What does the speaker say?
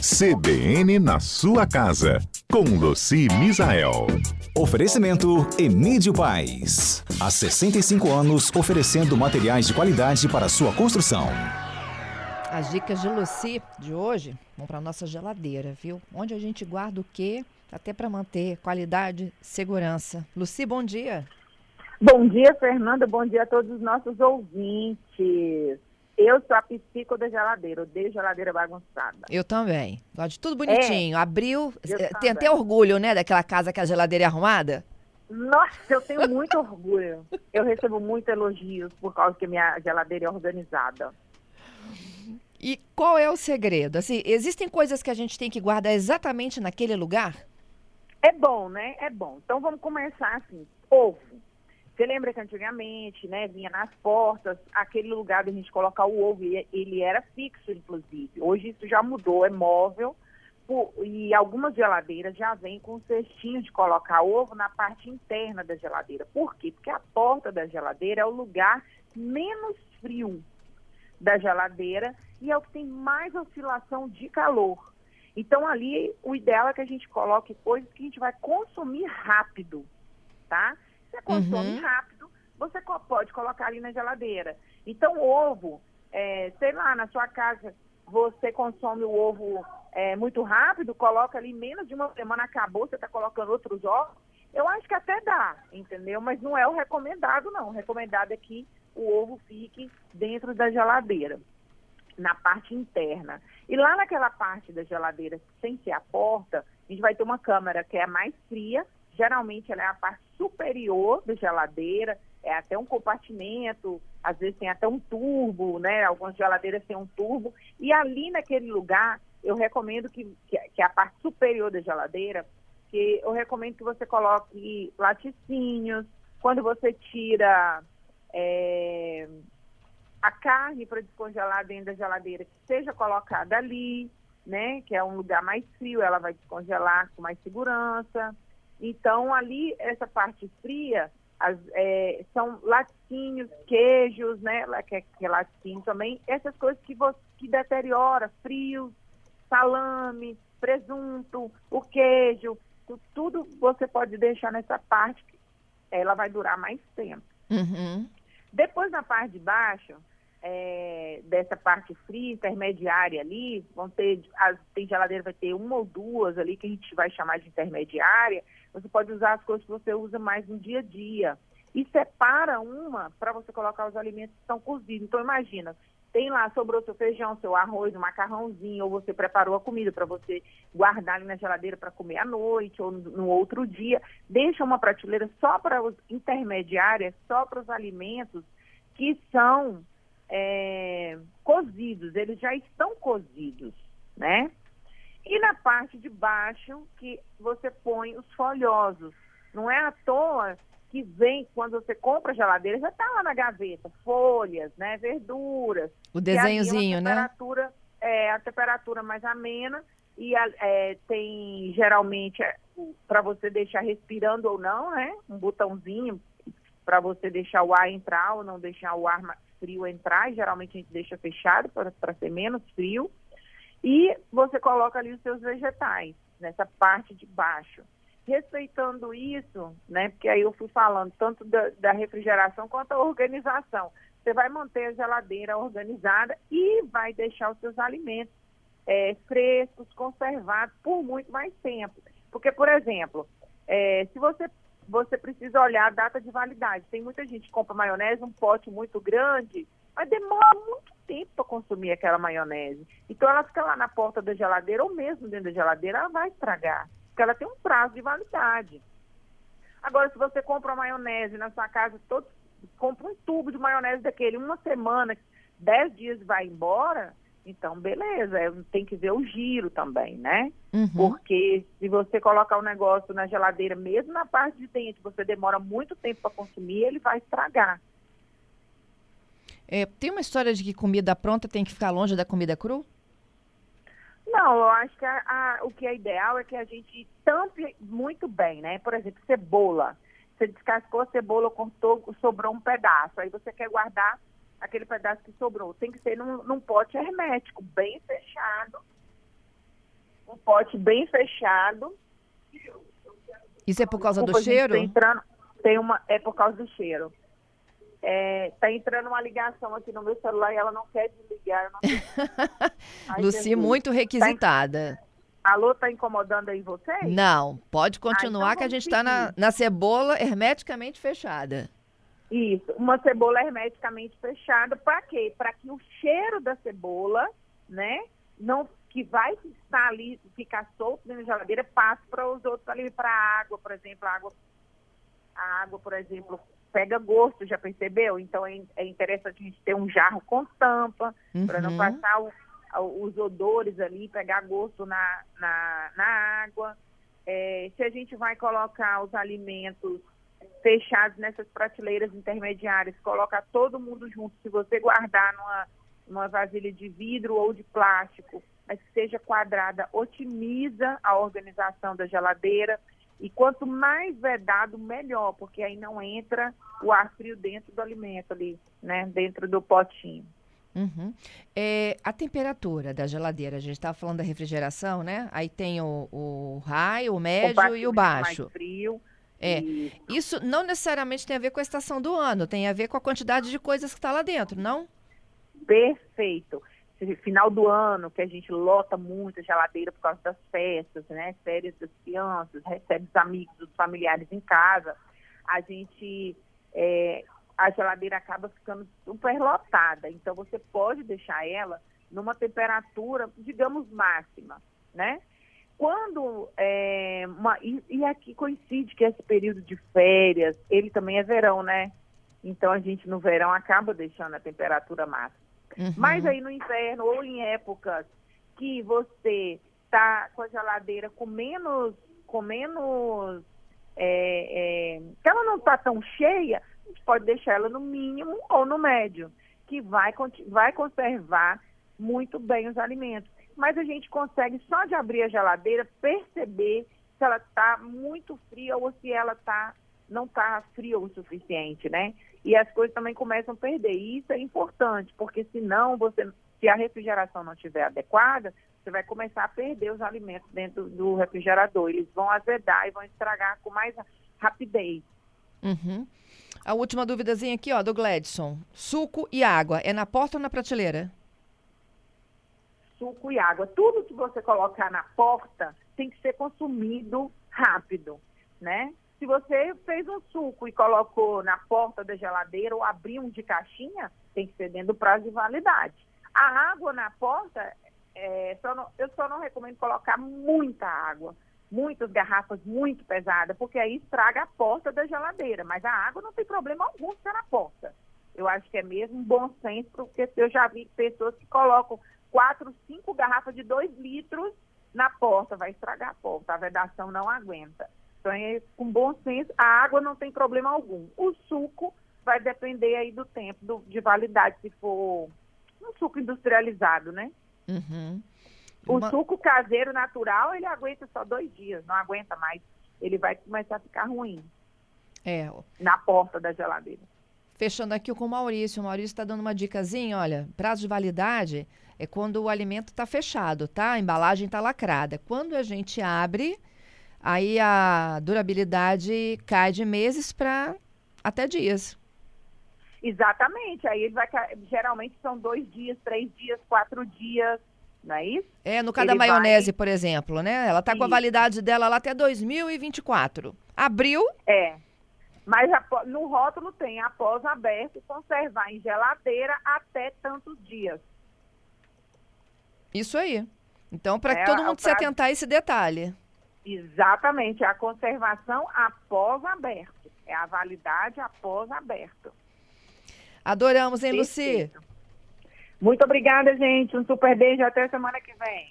CBN na sua casa, com Luci Misael. Oferecimento Emídio Paz. Há 65 anos oferecendo materiais de qualidade para sua construção. As dicas de Luci de hoje vão para nossa geladeira, viu? Onde a gente guarda o quê? Até para manter qualidade, segurança. Luci, bom dia. Bom dia, Fernanda. Bom dia a todos os nossos ouvintes. Eu sou a psico da geladeira, odeio geladeira bagunçada. Eu também. Gosto de tudo bonitinho. É, Abriu. eu Tem até orgulho, né, daquela casa que a geladeira é arrumada? Nossa, eu tenho muito orgulho. Eu recebo muitos elogios por causa que minha geladeira é organizada. E qual é o segredo? Assim, existem coisas que a gente tem que guardar exatamente naquele lugar? É bom, né? É bom. Então vamos começar assim. Ovo. Você lembra que antigamente, né, vinha nas portas, aquele lugar da gente colocar o ovo, ele era fixo, inclusive. Hoje isso já mudou, é móvel. E algumas geladeiras já vêm com cestinho de colocar ovo na parte interna da geladeira. Por quê? Porque a porta da geladeira é o lugar menos frio da geladeira e é o que tem mais oscilação de calor. Então ali o ideal é que a gente coloque coisas que a gente vai consumir rápido, tá? Você consome Uhum. rápido, você pode colocar ali na geladeira. Então ovo, é, sei lá, na sua casa você consome o ovo é, muito rápido, coloca ali menos de uma semana acabou, você está colocando outros ovos. Eu acho que até dá, entendeu? Mas não é o recomendado, não. O recomendado é que o ovo fique dentro da geladeira, na parte interna. E lá naquela parte da geladeira, sem ser a porta, a gente vai ter uma câmara que é a mais fria. Geralmente ela é a parte superior da geladeira, é até um compartimento, às vezes tem até um turbo, né? Algumas geladeiras têm um turbo. E ali naquele lugar, eu recomendo que, que, que a parte superior da geladeira, que eu recomendo que você coloque laticínios, quando você tira é, a carne para descongelar dentro da geladeira, que seja colocada ali, né? Que é um lugar mais frio, ela vai descongelar com mais segurança. Então, ali, essa parte fria, as, é, são laticínios, queijos, né? Que é, que é laticínio também. Essas coisas que, você, que deteriora, frios, salame, presunto, o queijo, tu- tudo você pode deixar nessa parte, ela vai durar mais tempo. Uhum. Depois na parte de baixo, é, dessa parte fria, intermediária ali, vão ter, as, tem geladeira, vai ter uma ou duas ali que a gente vai chamar de intermediária. Você pode usar as coisas que você usa mais no dia a dia. E separa uma para você colocar os alimentos que estão cozidos. Então imagina, tem lá, sobrou seu feijão, seu arroz, um macarrãozinho, ou você preparou a comida para você guardar ali na geladeira para comer à noite ou no, outro dia. Deixa uma prateleira só para os intermediárias, só para os alimentos que são é, cozidos, eles já estão cozidos, né? E na parte de baixo que você põe os folhosos. Não é à toa que vem, quando você compra a geladeira, já está lá na gaveta, folhas, né, verduras. O é desenhozinho, né? temperatura, É, a temperatura mais amena e é, tem geralmente para você deixar respirando ou não, né? Um botãozinho para você deixar o ar entrar ou não deixar o ar frio entrar. E geralmente a gente deixa fechado para ser menos frio. E você coloca ali os seus vegetais nessa parte de baixo. Respeitando isso, né? Porque aí eu fui falando tanto da, da refrigeração quanto da organização. Você vai manter a geladeira organizada e vai deixar os seus alimentos é, frescos, conservados por muito mais tempo. Porque, por exemplo, é, se você, você precisa olhar a data de validade, tem muita gente que compra maionese, um pote muito grande, mas demora muito tempo para consumir aquela maionese. Então ela fica lá na porta da geladeira ou mesmo dentro da geladeira, ela vai estragar, porque ela tem um prazo de validade. Agora, se você compra uma maionese na sua casa, todo, compra um tubo de maionese daquele, uma semana, dez dias vai embora, então beleza, é, tem que ver o giro também, né? Uhum. Porque se você colocar o negócio na geladeira, mesmo na parte de dentro, você demora muito tempo para consumir, ele vai estragar. É, tem uma história de que comida pronta tem que ficar longe da comida cru? Não, eu acho que a- a- o que é ideal é que a gente tampe muito bem, né? Por exemplo, cebola. Você descascou a cebola, cortou, sobrou um pedaço. Aí você quer guardar aquele pedaço que sobrou. Tem que ser num, num pote hermético, bem fechado, um pote bem fechado. Isso é por causa Desculpa, do cheiro? tá entrando, tem uma, é por causa do cheiro. É, tá entrando uma ligação aqui no meu celular e ela não quer desligar. não. Ai, Luci, Jesus. muito requisitada. Alô, tá incomodando aí vocês? Não, pode continuar então que a gente está na, na cebola hermeticamente fechada. Isso, uma cebola hermeticamente fechada, para quê? Para que o cheiro da cebola, né, não que vai estar ali, ficar solto dentro da geladeira, passe para os outros ali, para a água, por exemplo, a água, a água, por exemplo, pega gosto, já percebeu? Então é, é interessante a gente ter um jarro com tampa, para não Uhum. passar o- os odores ali, pegar gosto na, na, na água. É, se a gente vai colocar os alimentos fechados nessas prateleiras intermediárias, coloca todo mundo junto. Se você guardar numa, numa vasilha de vidro ou de plástico, mas que seja quadrada, otimiza a organização da geladeira. E quanto mais vedado, melhor, porque aí não entra o ar frio dentro do alimento ali, né? Dentro do potinho. Uhum. É, a temperatura da geladeira, a gente estava falando da refrigeração, né? Aí tem o, o high, o médio Compartimento e o baixo. Mais frio. É. E Isso não necessariamente tem a ver com a estação do ano, tem a ver com a quantidade de coisas que está lá dentro, não? perfeito. Final do ano, que a gente lota muito a geladeira por causa das festas, né? Férias das crianças, recebe os amigos, os familiares em casa. A gente, é, a geladeira acaba ficando super lotada. Então, você pode deixar ela numa temperatura, digamos, máxima, né? Quando, é, uma, e, e aqui coincide que esse período de férias, ele também é verão, né? Então, a gente no verão acaba deixando a temperatura máxima. Uhum. Mas aí no inverno ou em épocas que você está com a geladeira com menos, com menos, é, é, que ela não está tão cheia, a gente pode deixar ela no mínimo ou no médio, que vai, vai conservar muito bem os alimentos. Mas a gente consegue só de abrir a geladeira perceber se ela está muito fria ou se ela tá, não está fria o suficiente, né? E as coisas também começam a perder. E isso é importante, porque senão você, se a refrigeração não estiver adequada, você vai começar a perder os alimentos dentro do refrigerador. Eles vão azedar e vão estragar com mais rapidez. Uhum. A última duvidazinha aqui, ó, do Gladson. Suco e água, é na porta ou na prateleira? suco e água. Tudo que você colocar na porta tem que ser consumido rápido, né? Se você fez um suco e colocou na porta da geladeira ou abriu um de caixinha, tem que ser dentro do prazo de validade. A água na porta, é, só não- eu só não recomendo colocar muita água, muitas garrafas muito pesadas, porque aí estraga a porta da geladeira. Mas a água não tem problema algum ficar na porta. Eu acho que é mesmo bom senso, porque eu já vi pessoas que colocam quatro, cinco garrafas de dois litros na porta, vai estragar a porta, a vedação não aguenta. Então, com bom senso, a água não tem problema algum. O suco vai depender aí do tempo do- de validade, se for um suco industrializado, né? Uhum. O Uma- suco caseiro natural, ele aguenta só dois dias, não aguenta mais. Ele vai começar a ficar ruim É, na porta da geladeira. Fechando aqui com o Maurício. O Maurício está dando uma dicasinha, olha, prazo de validade é quando o alimento está fechado, tá? A embalagem está lacrada. Quando a gente abre, aí a durabilidade cai de meses para até dias. Exatamente. Aí ele vai. Geralmente são dois dias, três dias, quatro dias, não é isso? É, no caso da Ele vai- maionese, por exemplo, né? Ela tá com a validade dela lá até 2024. Abriu, É. Mas no rótulo tem após aberto, conservar em geladeira até tantos dias. isso aí. Então, para É, todo o mundo se atentar a esse detalhe. Exatamente, a conservação após aberto. É a validade após aberto. Adoramos, hein, Luci? Perfeito. Muito obrigada, gente. Um super beijo até semana que vem.